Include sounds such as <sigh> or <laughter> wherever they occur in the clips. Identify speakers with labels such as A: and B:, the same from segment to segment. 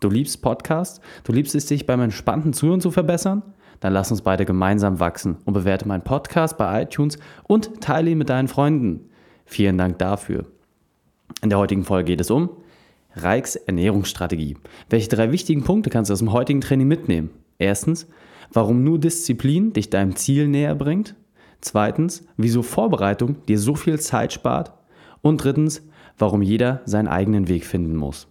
A: Du liebst Podcasts? Du liebst es, dich beim entspannten Zuhören zu verbessern? Dann lass uns beide gemeinsam wachsen und bewerte meinen Podcast bei iTunes und teile ihn mit deinen Freunden. Vielen Dank dafür. In der heutigen Folge geht es um Reiks Ernährungsstrategie. Welche drei wichtigen Punkte kannst du aus dem heutigen Training mitnehmen? Erstens, warum nur Disziplin dich deinem Ziel näher bringt. Zweitens, wieso Vorbereitung dir so viel Zeit spart. Und drittens, warum jeder seinen eigenen Weg finden muss.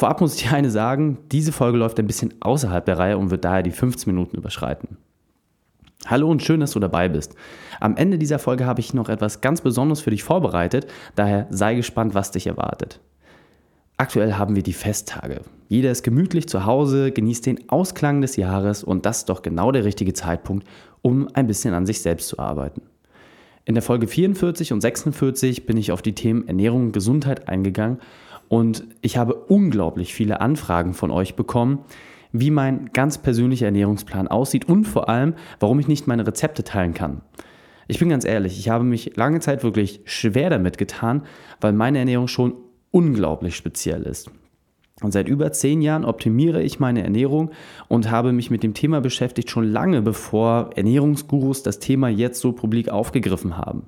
A: Vorab muss ich dir eine sagen, diese Folge läuft ein bisschen außerhalb der Reihe und wird daher die 15 Minuten überschreiten. Hallo und schön, dass du dabei bist. Am Ende dieser Folge habe ich noch etwas ganz Besonderes für dich vorbereitet, daher sei gespannt, was dich erwartet. Aktuell haben wir die Festtage. Jeder ist gemütlich zu Hause, genießt den Ausklang des Jahres und das ist doch genau der richtige Zeitpunkt, um ein bisschen an sich selbst zu arbeiten. In der Folge 44 und 46 bin ich auf die Themen Ernährung und Gesundheit eingegangen und ich habe unglaublich viele Anfragen von euch bekommen, wie mein ganz persönlicher Ernährungsplan aussieht und vor allem, warum ich nicht meine Rezepte teilen kann. Ich bin ganz ehrlich, ich habe mich lange Zeit wirklich schwer damit getan, weil meine Ernährung schon unglaublich speziell ist. Und seit über zehn Jahren optimiere ich meine Ernährung und habe mich mit dem Thema beschäftigt, schon lange bevor Ernährungsgurus das Thema jetzt so publik aufgegriffen haben.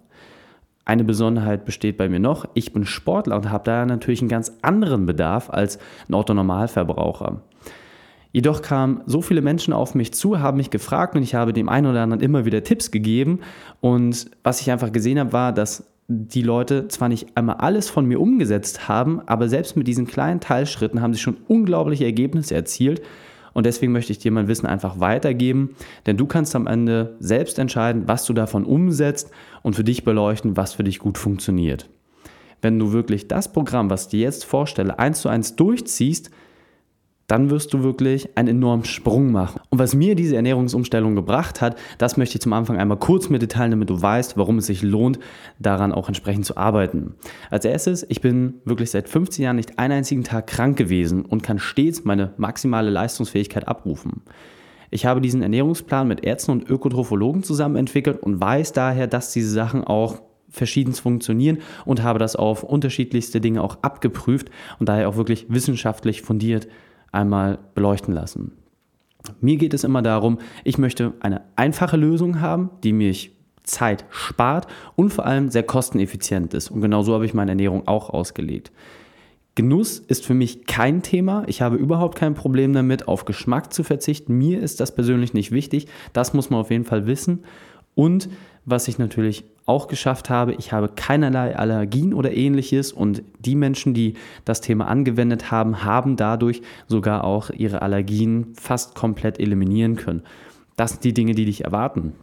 A: Eine Besonderheit besteht bei mir noch. Ich bin Sportler und habe da natürlich einen ganz anderen Bedarf als ein Autonormalverbraucher. Jedoch kamen so viele Menschen auf mich zu, haben mich gefragt und ich habe dem einen oder anderen immer wieder Tipps gegeben. Und was ich einfach gesehen habe, war, dass die Leute zwar nicht einmal alles von mir umgesetzt haben, aber selbst mit diesen kleinen Teilschritten haben sie schon unglaubliche Ergebnisse erzielt. Und deswegen möchte ich dir mein Wissen einfach weitergeben, denn du kannst am Ende selbst entscheiden, was du davon umsetzt und für dich beleuchten, was für dich gut funktioniert. Wenn du wirklich das Programm, was ich dir jetzt vorstelle, eins zu eins durchziehst, dann wirst du wirklich einen enormen Sprung machen. Und was mir diese Ernährungsumstellung gebracht hat, das möchte ich zum Anfang einmal kurz mit dir teilen, damit du weißt, warum es sich lohnt, daran auch entsprechend zu arbeiten. Als erstes, ich bin wirklich seit 15 Jahren nicht einen einzigen Tag krank gewesen und kann stets meine maximale Leistungsfähigkeit abrufen. Ich habe diesen Ernährungsplan mit Ärzten und Ökotrophologen zusammen entwickelt und weiß daher, dass diese Sachen auch verschieden funktionieren und habe das auf unterschiedlichste Dinge auch abgeprüft und daher auch wirklich wissenschaftlich fundiert einmal beleuchten lassen. Mir geht es immer darum, ich möchte eine einfache Lösung haben, die mich Zeit spart und vor allem sehr kosteneffizient ist. Und genau so habe ich meine Ernährung auch ausgelegt. Genuss ist für mich kein Thema. Ich habe überhaupt kein Problem damit, auf Geschmack zu verzichten. Mir ist das persönlich nicht wichtig. Das muss man auf jeden Fall wissen. Und was ich natürlich auch geschafft habe, ich habe keinerlei Allergien oder ähnliches und die Menschen, die das Thema angewendet haben, haben dadurch sogar auch ihre Allergien fast komplett eliminieren können. Das sind die Dinge, die dich erwarten.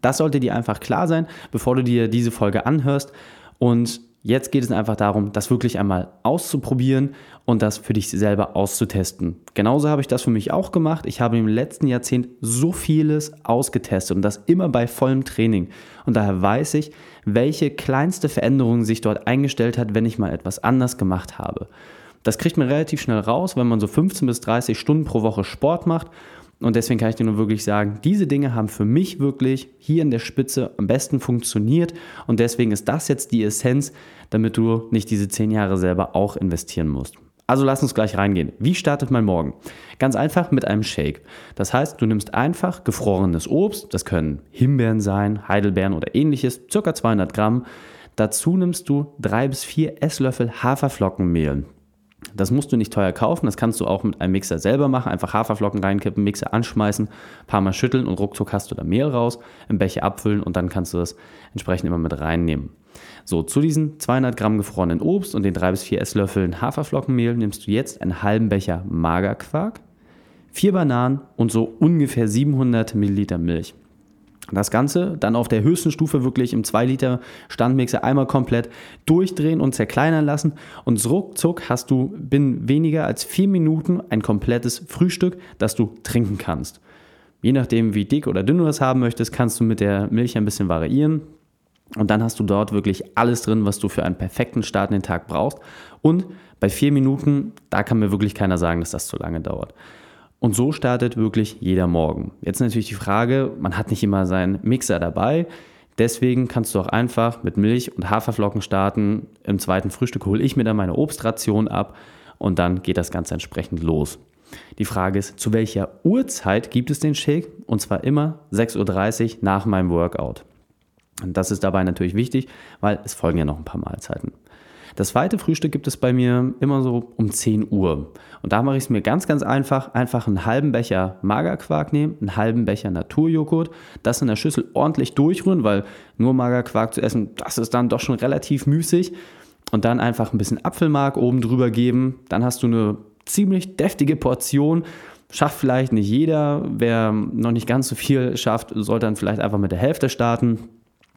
A: Das sollte dir einfach klar sein, bevor du dir diese Folge anhörst und Jetzt geht es einfach darum, das wirklich einmal auszuprobieren und das für dich selber auszutesten. Genauso habe ich das für mich auch gemacht. Ich habe im letzten Jahrzehnt so vieles ausgetestet und das immer bei vollem Training. Und daher weiß ich, welche kleinste Veränderung sich dort eingestellt hat, wenn ich mal etwas anders gemacht habe. Das kriegt man relativ schnell raus, wenn man so 15 bis 30 Stunden pro Woche Sport macht und deswegen kann ich dir nur wirklich sagen, diese Dinge haben für mich wirklich hier in der Spitze am besten funktioniert. Und deswegen ist das jetzt die Essenz, damit du nicht diese zehn Jahre selber auch investieren musst. Also lass uns gleich reingehen. Wie startet mein Morgen? Ganz einfach mit einem Shake. Das heißt, du nimmst einfach gefrorenes Obst, das können Himbeeren sein, Heidelbeeren oder ähnliches, circa 200 Gramm. Dazu nimmst du drei bis vier Esslöffel Haferflockenmehl. Das musst du nicht teuer kaufen, das kannst du auch mit einem Mixer selber machen. Einfach Haferflocken reinkippen, Mixer anschmeißen, ein paar Mal schütteln und ruckzuck hast du da Mehl raus, im Becher abfüllen und dann kannst du das entsprechend immer mit reinnehmen. So, zu diesen 200 Gramm gefrorenen Obst und den 3 bis 4 Esslöffeln Haferflockenmehl nimmst du jetzt einen halben Becher Magerquark, vier Bananen und so ungefähr 700 Milliliter Milch. Das Ganze dann auf der höchsten Stufe wirklich im 2 Liter Standmixer einmal komplett durchdrehen und zerkleinern lassen. Und ruckzuck hast du binnen weniger als vier Minuten ein komplettes Frühstück, das du trinken kannst. Je nachdem, wie dick oder dünn du das haben möchtest, kannst du mit der Milch ein bisschen variieren. Und dann hast du dort wirklich alles drin, was du für einen perfekten Start in den Tag brauchst. Und bei vier Minuten, da kann mir wirklich keiner sagen, dass das zu lange dauert. Und so startet wirklich jeder Morgen. Jetzt natürlich die Frage, man hat nicht immer seinen Mixer dabei. Deswegen kannst du auch einfach mit Milch und Haferflocken starten. Im zweiten Frühstück hole ich mir dann meine Obstration ab und dann geht das Ganze entsprechend los. Die Frage ist, zu welcher Uhrzeit gibt es den Shake? Und zwar immer 6.30 Uhr nach meinem Workout. Und das ist dabei natürlich wichtig, weil es folgen ja noch ein paar Mahlzeiten. Das zweite Frühstück gibt es bei mir immer so um 10 Uhr. Und da mache ich es mir ganz, ganz einfach. Einfach einen halben Becher Magerquark nehmen, einen halben Becher Naturjoghurt, das in der Schüssel ordentlich durchrühren, weil nur Magerquark zu essen, das ist dann doch schon relativ müßig. Und dann einfach ein bisschen Apfelmark oben drüber geben. Dann hast du eine ziemlich deftige Portion. Schafft vielleicht nicht jeder. Wer noch nicht ganz so viel schafft, sollte dann vielleicht einfach mit der Hälfte starten.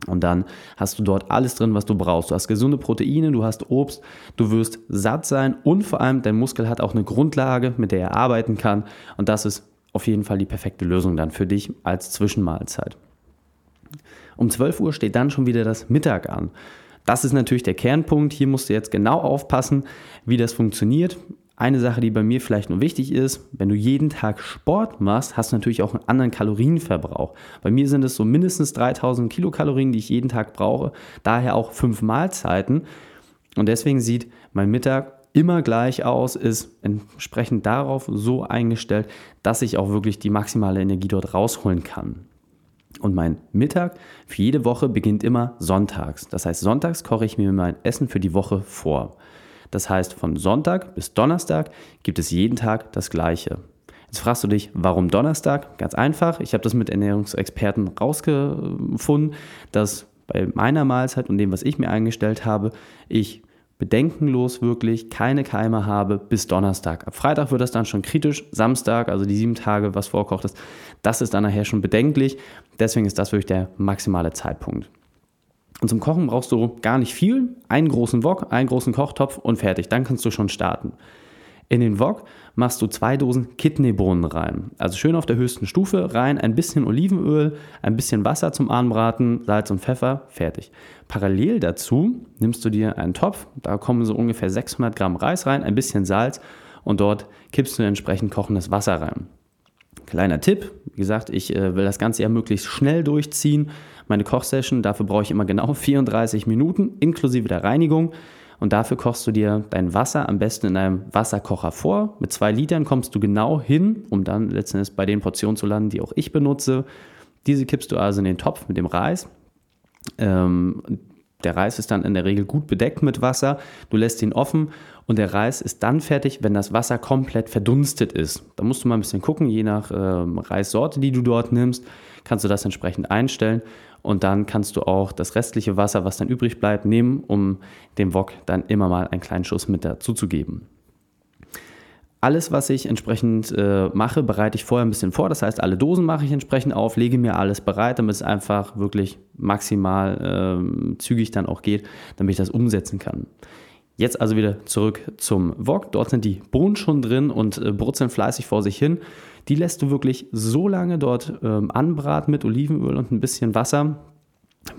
A: Und dann hast du dort alles drin, was du brauchst. Du hast gesunde Proteine, du hast Obst, du wirst satt sein und vor allem dein Muskel hat auch eine Grundlage, mit der er arbeiten kann. Und das ist auf jeden Fall die perfekte Lösung dann für dich als Zwischenmahlzeit. Um 12 Uhr steht dann schon wieder das Mittag an. Das ist natürlich der Kernpunkt. Hier musst du jetzt genau aufpassen, wie das funktioniert. Eine Sache, die bei mir vielleicht nur wichtig ist, wenn du jeden Tag Sport machst, hast du natürlich auch einen anderen Kalorienverbrauch. Bei mir sind es so mindestens 3000 Kilokalorien, die ich jeden Tag brauche, daher auch fünf Mahlzeiten. Und deswegen sieht mein Mittag immer gleich aus, ist entsprechend darauf so eingestellt, dass ich auch wirklich die maximale Energie dort rausholen kann. Und mein Mittag für jede Woche beginnt immer sonntags. Das heißt, sonntags koche ich mir mein Essen für die Woche vor. Das heißt, von Sonntag bis Donnerstag gibt es jeden Tag das Gleiche. Jetzt fragst du dich, warum Donnerstag? Ganz einfach. Ich habe das mit Ernährungsexperten rausgefunden, dass bei meiner Mahlzeit und dem, was ich mir eingestellt habe, ich bedenkenlos wirklich keine Keime habe bis Donnerstag. Ab Freitag wird das dann schon kritisch. Samstag, also die sieben Tage, was vorkocht ist, das ist dann nachher schon bedenklich. Deswegen ist das wirklich der maximale Zeitpunkt. Und zum Kochen brauchst du gar nicht viel. Einen großen Wok, einen großen Kochtopf und fertig. Dann kannst du schon starten. In den Wok machst du zwei Dosen Kidneybohnen rein. Also schön auf der höchsten Stufe rein, ein bisschen Olivenöl, ein bisschen Wasser zum Anbraten, Salz und Pfeffer, fertig. Parallel dazu nimmst du dir einen Topf, da kommen so ungefähr 600 Gramm Reis rein, ein bisschen Salz und dort kippst du entsprechend kochendes Wasser rein. Kleiner Tipp, wie gesagt, ich äh, will das Ganze ja möglichst schnell durchziehen. Meine Kochsession, dafür brauche ich immer genau <laughs> 34 Minuten inklusive der Reinigung. Und dafür kochst du dir dein Wasser am besten in einem Wasserkocher vor. Mit zwei Litern kommst du genau hin, um dann letztendlich bei den Portionen zu landen, die auch ich benutze. Diese kippst du also in den Topf mit dem Reis. Ähm, der Reis ist dann in der Regel gut bedeckt mit Wasser. Du lässt ihn offen und der Reis ist dann fertig, wenn das Wasser komplett verdunstet ist. Da musst du mal ein bisschen gucken, je nach ähm, Reissorte, die du dort nimmst, kannst du das entsprechend einstellen und dann kannst du auch das restliche Wasser, was dann übrig bleibt, nehmen, um dem Wok dann immer mal einen kleinen Schuss mit dazu zu geben. Alles, was ich entsprechend äh, mache, bereite ich vorher ein bisschen vor. Das heißt, alle Dosen mache ich entsprechend auf, lege mir alles bereit, damit es einfach wirklich maximal äh, zügig dann auch geht, damit ich das umsetzen kann. Jetzt also wieder zurück zum Wok. Dort sind die Bohnen schon drin und äh, brutzeln fleißig vor sich hin. Die lässt du wirklich so lange dort ähm, anbraten mit Olivenöl und ein bisschen Wasser,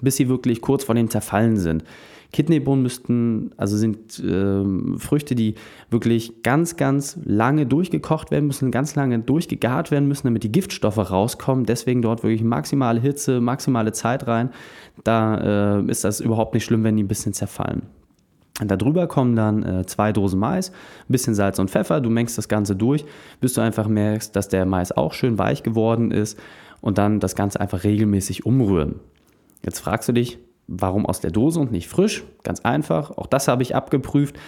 A: bis sie wirklich kurz vor dem Zerfallen sind. Kidneybohnen müssten, also sind äh, Früchte, die wirklich ganz, ganz lange durchgekocht werden müssen, ganz lange durchgegart werden müssen, damit die Giftstoffe rauskommen. Deswegen dort wirklich maximale Hitze, maximale Zeit rein. Da äh, ist das überhaupt nicht schlimm, wenn die ein bisschen zerfallen. Darüber kommen dann äh, zwei Dosen Mais, ein bisschen Salz und Pfeffer. Du mengst das Ganze durch, bis du einfach merkst, dass der Mais auch schön weich geworden ist und dann das Ganze einfach regelmäßig umrühren. Jetzt fragst du dich, warum aus der Dose und nicht frisch? Ganz einfach, auch das habe ich abgeprüft.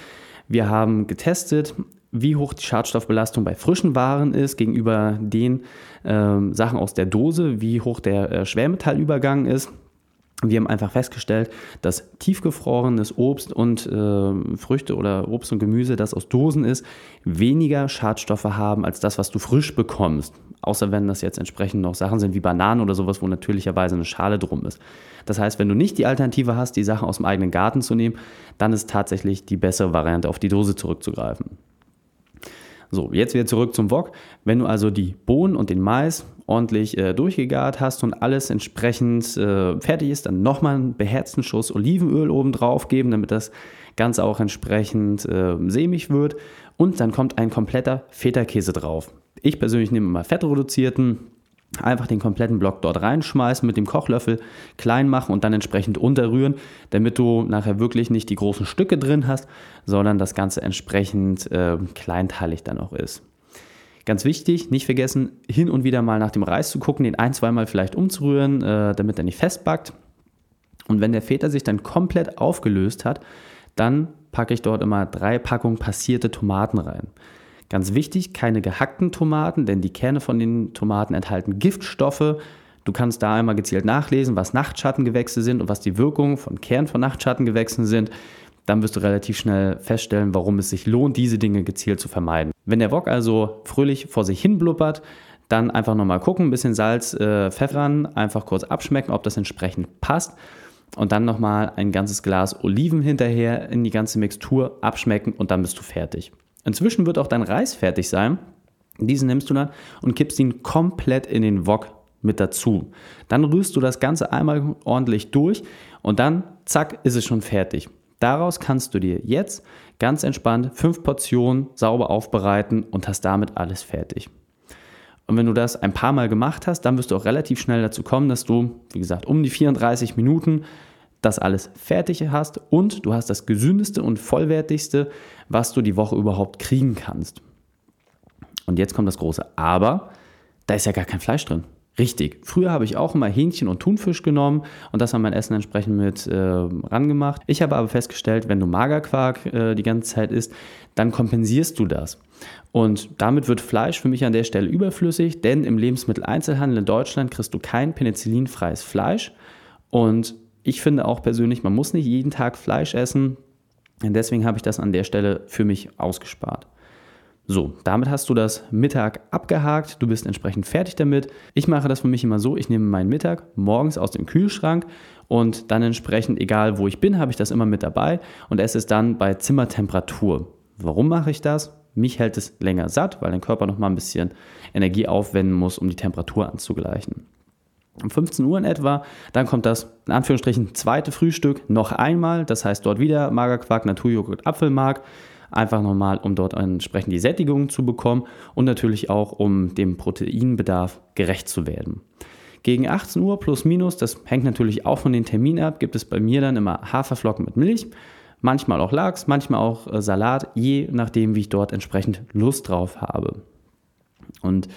A: Wir haben getestet, wie hoch die Schadstoffbelastung bei frischen Waren ist gegenüber den ähm, Sachen aus der Dose, wie hoch der äh, Schwermetallübergang ist. Wir haben einfach festgestellt, dass tiefgefrorenes Obst und äh, Früchte oder Obst und Gemüse, das aus Dosen ist, weniger Schadstoffe haben als das, was du frisch bekommst. Außer wenn das jetzt entsprechend noch Sachen sind wie Bananen oder sowas, wo natürlicherweise eine Schale drum ist. Das heißt, wenn du nicht die Alternative hast, die Sachen aus dem eigenen Garten zu nehmen, dann ist tatsächlich die bessere Variante, auf die Dose zurückzugreifen. So, jetzt wieder zurück zum Wok. Wenn du also die Bohnen und den Mais ordentlich äh, durchgegart hast und alles entsprechend äh, fertig ist, dann nochmal einen beherzten Schuss Olivenöl oben drauf geben, damit das Ganze auch entsprechend äh, sämig wird. Und dann kommt ein kompletter Feta-Käse drauf. Ich persönlich nehme mal fettreduzierten, einfach den kompletten Block dort reinschmeißen, mit dem Kochlöffel klein machen und dann entsprechend unterrühren, damit du nachher wirklich nicht die großen Stücke drin hast, sondern das Ganze entsprechend äh, kleinteilig dann auch ist. Ganz wichtig, nicht vergessen, hin und wieder mal nach dem Reis zu gucken, den ein, zweimal vielleicht umzurühren, äh, damit er nicht festbackt. Und wenn der Feta sich dann komplett aufgelöst hat, dann packe ich dort immer drei Packungen passierte Tomaten rein. Ganz wichtig, keine gehackten Tomaten, denn die Kerne von den Tomaten enthalten Giftstoffe. Du kannst da einmal gezielt nachlesen, was Nachtschattengewächse sind und was die Wirkung von Kern von Nachtschattengewächsen sind. Dann wirst du relativ schnell feststellen, warum es sich lohnt, diese Dinge gezielt zu vermeiden. Wenn der Wok also fröhlich vor sich hin blubbert, dann einfach nochmal gucken, ein bisschen Salz, äh, Pfeffer ran, einfach kurz abschmecken, ob das entsprechend passt. Und dann nochmal ein ganzes Glas Oliven hinterher in die ganze Mixtur abschmecken und dann bist du fertig. Inzwischen wird auch dein Reis fertig sein. Diesen nimmst du dann und kippst ihn komplett in den Wok mit dazu. Dann rührst du das Ganze einmal ordentlich durch und dann, zack, ist es schon fertig. Daraus kannst du dir jetzt ganz entspannt fünf Portionen sauber aufbereiten und hast damit alles fertig. Und wenn du das ein paar Mal gemacht hast, dann wirst du auch relativ schnell dazu kommen, dass du, wie gesagt, um die 34 Minuten das alles fertig hast und du hast das gesündeste und vollwertigste, was du die Woche überhaupt kriegen kannst. Und jetzt kommt das große Aber, da ist ja gar kein Fleisch drin. Richtig. Früher habe ich auch immer Hähnchen und Thunfisch genommen und das an mein Essen entsprechend mit äh, rangemacht. Ich habe aber festgestellt, wenn du Magerquark äh, die ganze Zeit isst, dann kompensierst du das. Und damit wird Fleisch für mich an der Stelle überflüssig, denn im Lebensmitteleinzelhandel in Deutschland kriegst du kein penicillinfreies Fleisch. Und ich finde auch persönlich, man muss nicht jeden Tag Fleisch essen. Deswegen habe ich das an der Stelle für mich ausgespart. So, damit hast du das Mittag abgehakt, du bist entsprechend fertig damit. Ich mache das für mich immer so, ich nehme meinen Mittag morgens aus dem Kühlschrank und dann entsprechend, egal wo ich bin, habe ich das immer mit dabei und esse es dann bei Zimmertemperatur. Warum mache ich das? Mich hält es länger satt, weil dein Körper noch mal ein bisschen Energie aufwenden muss, um die Temperatur anzugleichen um 15 Uhr in etwa. Dann kommt das in Anführungsstrichen zweite Frühstück noch einmal. Das heißt dort wieder Magerquark, Naturjoghurt, Apfelmark. Einfach nochmal, um dort entsprechend die Sättigung zu bekommen und natürlich auch, um dem Proteinbedarf gerecht zu werden. Gegen 18 Uhr plus minus, das hängt natürlich auch von den Terminen ab, gibt es bei mir dann immer Haferflocken mit Milch. Manchmal auch Lachs, manchmal auch äh, Salat, je nachdem, wie ich dort entsprechend Lust drauf habe. Und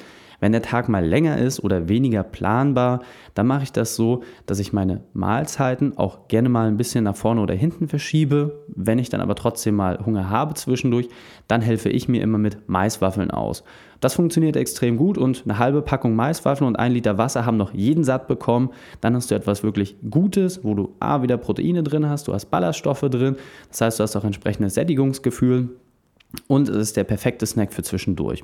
A: wenn der Tag mal länger ist oder weniger planbar, dann mache ich das so, dass ich meine Mahlzeiten auch gerne mal ein bisschen nach vorne oder hinten verschiebe. Wenn ich dann aber trotzdem mal Hunger habe zwischendurch, dann helfe ich mir immer mit Maiswaffeln aus. Das funktioniert extrem gut und eine halbe Packung Maiswaffeln und ein Liter Wasser haben noch jeden satt bekommen. Dann hast du etwas wirklich Gutes, wo du A wieder Proteine drin hast, du hast Ballaststoffe drin, das heißt, du hast auch entsprechendes Sättigungsgefühl und es ist der perfekte Snack für zwischendurch.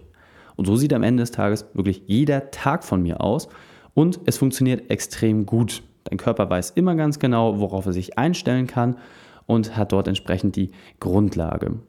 A: Und so sieht am Ende des Tages wirklich jeder Tag von mir aus. Und es funktioniert extrem gut. Dein Körper weiß immer ganz genau, worauf er sich einstellen kann und hat dort entsprechend die Grundlage.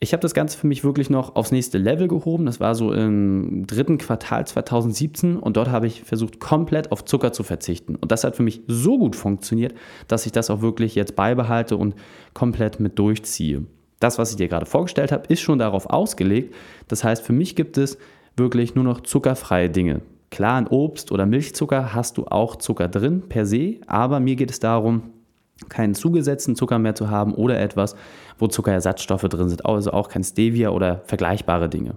A: Ich habe das Ganze für mich wirklich noch aufs nächste Level gehoben. Das war so im dritten Quartal 2017 und dort habe ich versucht, komplett auf Zucker zu verzichten. Und das hat für mich so gut funktioniert, dass ich das auch wirklich jetzt beibehalte und komplett mit durchziehe das, was ich dir gerade vorgestellt habe, ist schon darauf ausgelegt. Das heißt, für mich gibt es wirklich nur noch zuckerfreie Dinge. Klar, in Obst oder Milchzucker hast du auch Zucker drin per se, aber mir geht es darum, keinen zugesetzten Zucker mehr zu haben oder etwas, wo Zuckerersatzstoffe drin sind, also auch kein Stevia oder vergleichbare Dinge.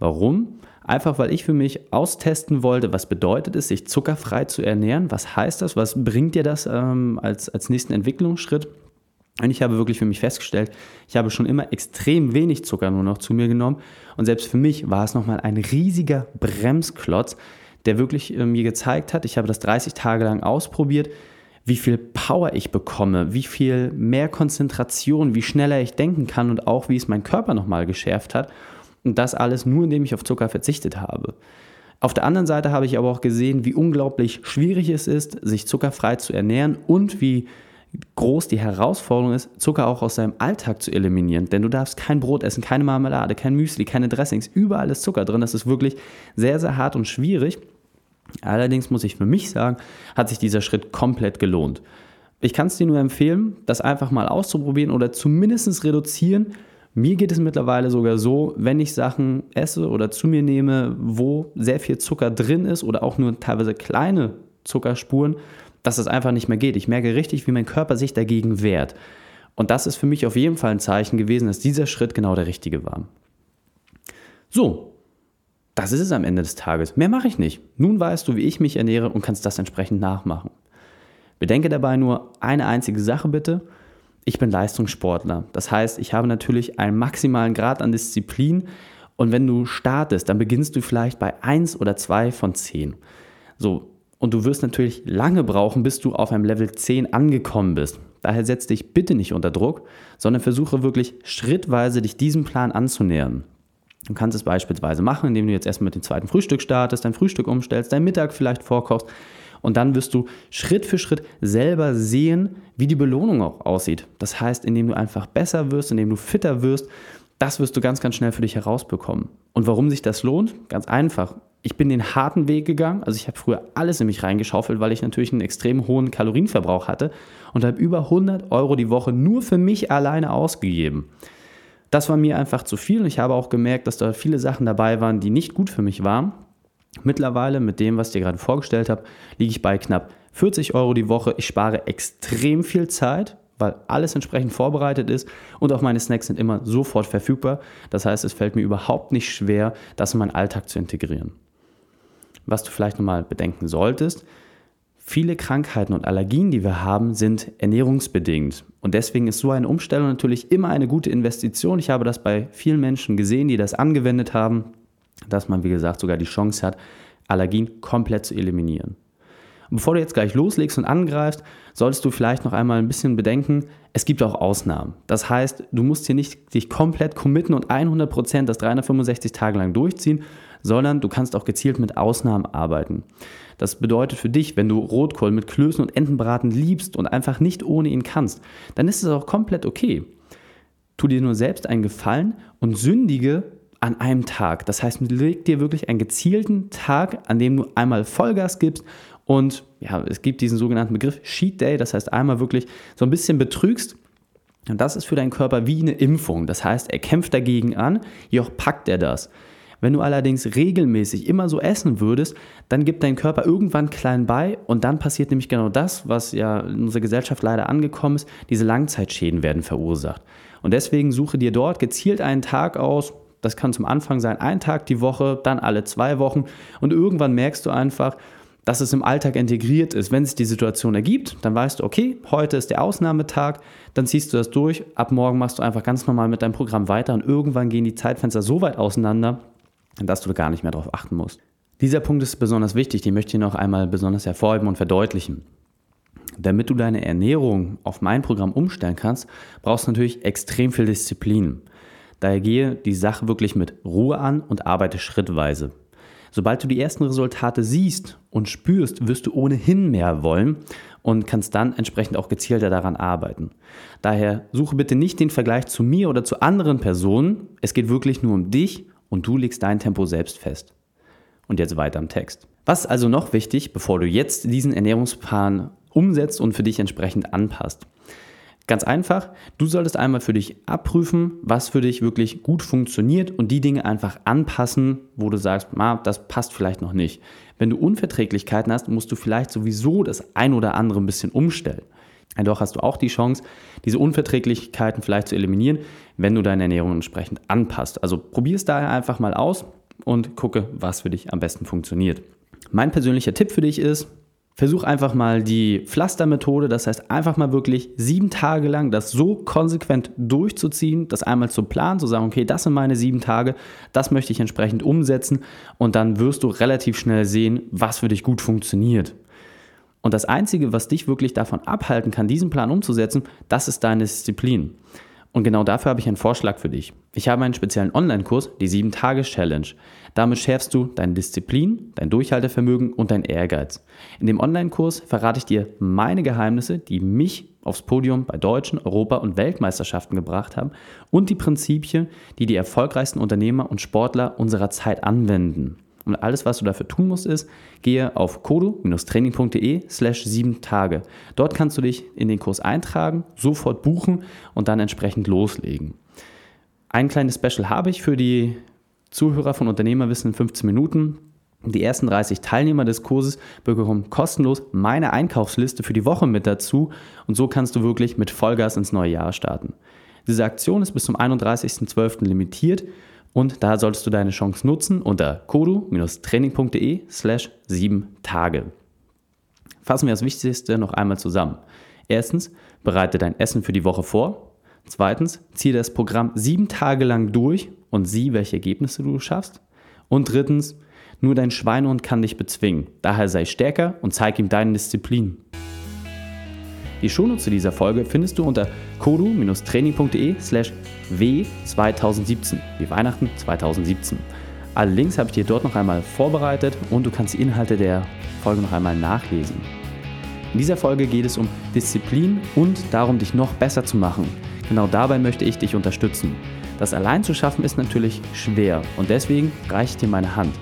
A: Warum? Einfach weil ich für mich austesten wollte, was bedeutet es, sich zuckerfrei zu ernähren, was heißt das, was bringt dir das ähm, als, als nächsten Entwicklungsschritt und ich habe wirklich für mich festgestellt, ich habe schon immer extrem wenig Zucker nur noch zu mir genommen. Und selbst für mich war es nochmal ein riesiger Bremsklotz, der wirklich äh, mir gezeigt hat, ich habe das 30 Tage lang ausprobiert, wie viel Power ich bekomme, wie viel mehr Konzentration, wie schneller ich denken kann und auch wie es mein Körper nochmal geschärft hat. Und das alles nur, indem ich auf Zucker verzichtet habe. Auf der anderen Seite habe ich aber auch gesehen, wie unglaublich schwierig es ist, sich zuckerfrei zu ernähren und wie groß die Herausforderung ist, Zucker auch aus seinem Alltag zu eliminieren. Denn du darfst kein Brot essen, keine Marmelade, kein Müsli, keine Dressings. Überall ist Zucker drin. Das ist wirklich sehr, sehr hart und schwierig. Allerdings muss ich für mich sagen, hat sich dieser Schritt komplett gelohnt. Ich kann es dir nur empfehlen, das einfach mal auszuprobieren oder zumindest reduzieren. Mir geht es mittlerweile sogar so, wenn ich Sachen esse oder zu mir nehme, wo sehr viel Zucker drin ist oder auch nur teilweise kleine Zuckerspuren, dass es einfach nicht mehr geht. Ich merke richtig, wie mein Körper sich dagegen wehrt. Und das ist für mich auf jeden Fall ein Zeichen gewesen, dass dieser Schritt genau der richtige war. So, das ist es am Ende des Tages. Mehr mache ich nicht. Nun weißt du, wie ich mich ernähre und kannst das entsprechend nachmachen. Bedenke dabei nur eine einzige Sache bitte. Ich bin Leistungssportler. Das heißt, ich habe natürlich einen maximalen Grad an Disziplin. Und wenn du startest, dann beginnst du vielleicht bei 1 oder 2 von 10. So, und du wirst natürlich lange brauchen, bis du auf einem Level 10 angekommen bist. Daher setz dich bitte nicht unter Druck, sondern versuche wirklich schrittweise dich diesem Plan anzunähern. Du kannst es beispielsweise machen, indem du jetzt erstmal mit dem zweiten Frühstück startest, dein Frühstück umstellst, dein Mittag vielleicht vorkochst und dann wirst du Schritt für Schritt selber sehen, wie die Belohnung auch aussieht. Das heißt, indem du einfach besser wirst, indem du fitter wirst, das wirst du ganz, ganz schnell für dich herausbekommen. Und warum sich das lohnt? Ganz einfach. Ich bin den harten Weg gegangen. Also ich habe früher alles in mich reingeschaufelt, weil ich natürlich einen extrem hohen Kalorienverbrauch hatte und habe über 100 Euro die Woche nur für mich alleine ausgegeben. Das war mir einfach zu viel und ich habe auch gemerkt, dass da viele Sachen dabei waren, die nicht gut für mich waren. Mittlerweile mit dem, was ich dir gerade vorgestellt habe, liege ich bei knapp 40 Euro die Woche. Ich spare extrem viel Zeit, weil alles entsprechend vorbereitet ist und auch meine Snacks sind immer sofort verfügbar. Das heißt, es fällt mir überhaupt nicht schwer, das in meinen Alltag zu integrieren. Was du vielleicht nochmal bedenken solltest, Viele Krankheiten und Allergien, die wir haben, sind ernährungsbedingt. Und deswegen ist so eine Umstellung natürlich immer eine gute Investition. Ich habe das bei vielen Menschen gesehen, die das angewendet haben, dass man, wie gesagt, sogar die Chance hat, Allergien komplett zu eliminieren. Und bevor du jetzt gleich loslegst und angreifst, solltest du vielleicht noch einmal ein bisschen bedenken, es gibt auch Ausnahmen. Das heißt, du musst hier nicht dich komplett committen und 100% das 365 Tage lang durchziehen, sondern du kannst auch gezielt mit Ausnahmen arbeiten. Das bedeutet für dich, wenn du Rotkohl mit Klößen und Entenbraten liebst und einfach nicht ohne ihn kannst, dann ist es auch komplett okay. Tu dir nur selbst einen Gefallen und sündige an einem Tag. Das heißt, leg dir wirklich einen gezielten Tag, an dem du einmal Vollgas gibst und ja, es gibt diesen sogenannten Begriff Cheat Day, das heißt einmal wirklich so ein bisschen betrügst. Und das ist für deinen Körper wie eine Impfung. Das heißt, er kämpft dagegen an, jedoch packt er das. Wenn du allerdings regelmäßig immer so essen würdest, dann gibt dein Körper irgendwann klein bei und dann passiert nämlich genau das, was ja in unserer Gesellschaft leider angekommen ist, diese Langzeitschäden werden verursacht. Und deswegen suche dir dort gezielt einen Tag aus, das kann zum Anfang sein, ein Tag die Woche, dann alle zwei Wochen und irgendwann merkst du einfach, dass es im Alltag integriert ist. Wenn sich die Situation ergibt, dann weißt du, okay, heute ist der Ausnahmetag, dann ziehst du das durch, ab morgen machst du einfach ganz normal mit deinem Programm weiter und irgendwann gehen die Zeitfenster so weit auseinander, dass du gar nicht mehr darauf achten musst. Dieser Punkt ist besonders wichtig, den möchte ich noch einmal besonders hervorheben und verdeutlichen. Damit du deine Ernährung auf mein Programm umstellen kannst, brauchst du natürlich extrem viel Disziplin. Daher gehe die Sache wirklich mit Ruhe an und arbeite schrittweise. Sobald du die ersten Resultate siehst und spürst, wirst du ohnehin mehr wollen und kannst dann entsprechend auch gezielter daran arbeiten. Daher suche bitte nicht den Vergleich zu mir oder zu anderen Personen. Es geht wirklich nur um dich und du legst dein Tempo selbst fest. Und jetzt weiter im Text. Was also noch wichtig, bevor du jetzt diesen Ernährungsplan umsetzt und für dich entsprechend anpasst? Ganz einfach, du solltest einmal für dich abprüfen, was für dich wirklich gut funktioniert und die Dinge einfach anpassen, wo du sagst, ma, das passt vielleicht noch nicht. Wenn du Unverträglichkeiten hast, musst du vielleicht sowieso das ein oder andere ein bisschen umstellen. Doch hast du auch die Chance, diese Unverträglichkeiten vielleicht zu eliminieren, wenn du deine Ernährung entsprechend anpasst. Also probier es daher einfach mal aus und gucke, was für dich am besten funktioniert. Mein persönlicher Tipp für dich ist, versuch einfach mal die Pflastermethode, das heißt einfach mal wirklich sieben Tage lang das so konsequent durchzuziehen, das einmal zu planen, zu sagen, okay, das sind meine sieben Tage, das möchte ich entsprechend umsetzen und dann wirst du relativ schnell sehen, was für dich gut funktioniert. Und das Einzige, was dich wirklich davon abhalten kann, diesen Plan umzusetzen, das ist deine Disziplin. Und genau dafür habe ich einen Vorschlag für dich. Ich habe einen speziellen Online-Kurs, die 7-Tage-Challenge. Damit schärfst du deine Disziplin, dein Durchhaltevermögen und dein Ehrgeiz. In dem Online-Kurs verrate ich dir meine Geheimnisse, die mich aufs Podium bei deutschen, Europa- und Weltmeisterschaften gebracht haben und die Prinzipien, die die erfolgreichsten Unternehmer und Sportler unserer Zeit anwenden. Und alles, was du dafür tun musst, ist, gehe auf kodo-training.de slash sieben Tage. Dort kannst du dich in den Kurs eintragen, sofort buchen und dann entsprechend loslegen. Ein kleines Special habe ich für die Zuhörer von Unternehmerwissen in 15 Minuten. Die ersten 30 Teilnehmer des Kurses bekommen kostenlos meine Einkaufsliste für die Woche mit dazu und so kannst du wirklich mit Vollgas ins neue Jahr starten. Diese Aktion ist bis zum 31.12. limitiert und da solltest du deine Chance nutzen unter kodu-training.de slash 7 Tage. Fassen wir das Wichtigste noch einmal zusammen. Erstens, bereite dein Essen für die Woche vor. Zweitens, ziehe das Programm sieben Tage lang durch und sieh, welche Ergebnisse du schaffst. Und drittens, nur dein Schweinehund kann dich bezwingen. Daher sei stärker und zeig ihm deine Disziplin. Die Shownotes zu dieser Folge findest du unter kodu-training.de slash w2017, wie Weihnachten 2017. Alle Links habe ich dir dort noch einmal vorbereitet und du kannst die Inhalte der Folge noch einmal nachlesen. In dieser Folge geht es um Disziplin und darum, dich noch besser zu machen. Genau dabei möchte ich dich unterstützen. Das allein zu schaffen ist natürlich schwer und deswegen reiche ich dir meine Hand.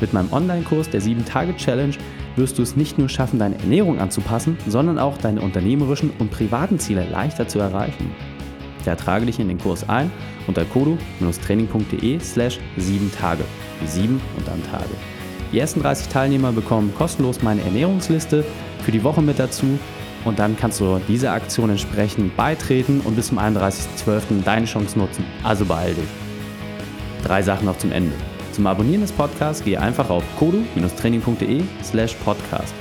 A: Mit meinem Online-Kurs der 7-Tage-Challenge wirst du es nicht nur schaffen, deine Ernährung anzupassen, sondern auch deine unternehmerischen und privaten Ziele leichter zu erreichen. Ja, trage dich in den Kurs ein unter kodu-training.de slash 7 Tage, wie 7 und dann Tage. Die ersten 30 Teilnehmer bekommen kostenlos meine Ernährungsliste für die Woche mit dazu und dann kannst du dieser Aktion entsprechend beitreten und bis zum 31.12. deine Chance nutzen. Also beeil dich. Drei Sachen noch zum Ende. Zum Abonnieren des Podcasts gehe einfach auf kodu-training.de slash podcast.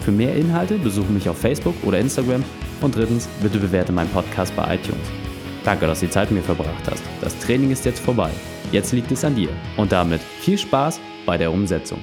A: Für mehr Inhalte besuche mich auf Facebook oder Instagram und drittens, bitte bewerte meinen Podcast bei iTunes. Danke, dass du die Zeit mit mir verbracht hast. Das Training ist jetzt vorbei. Jetzt liegt es an dir. Und damit viel Spaß bei der Umsetzung.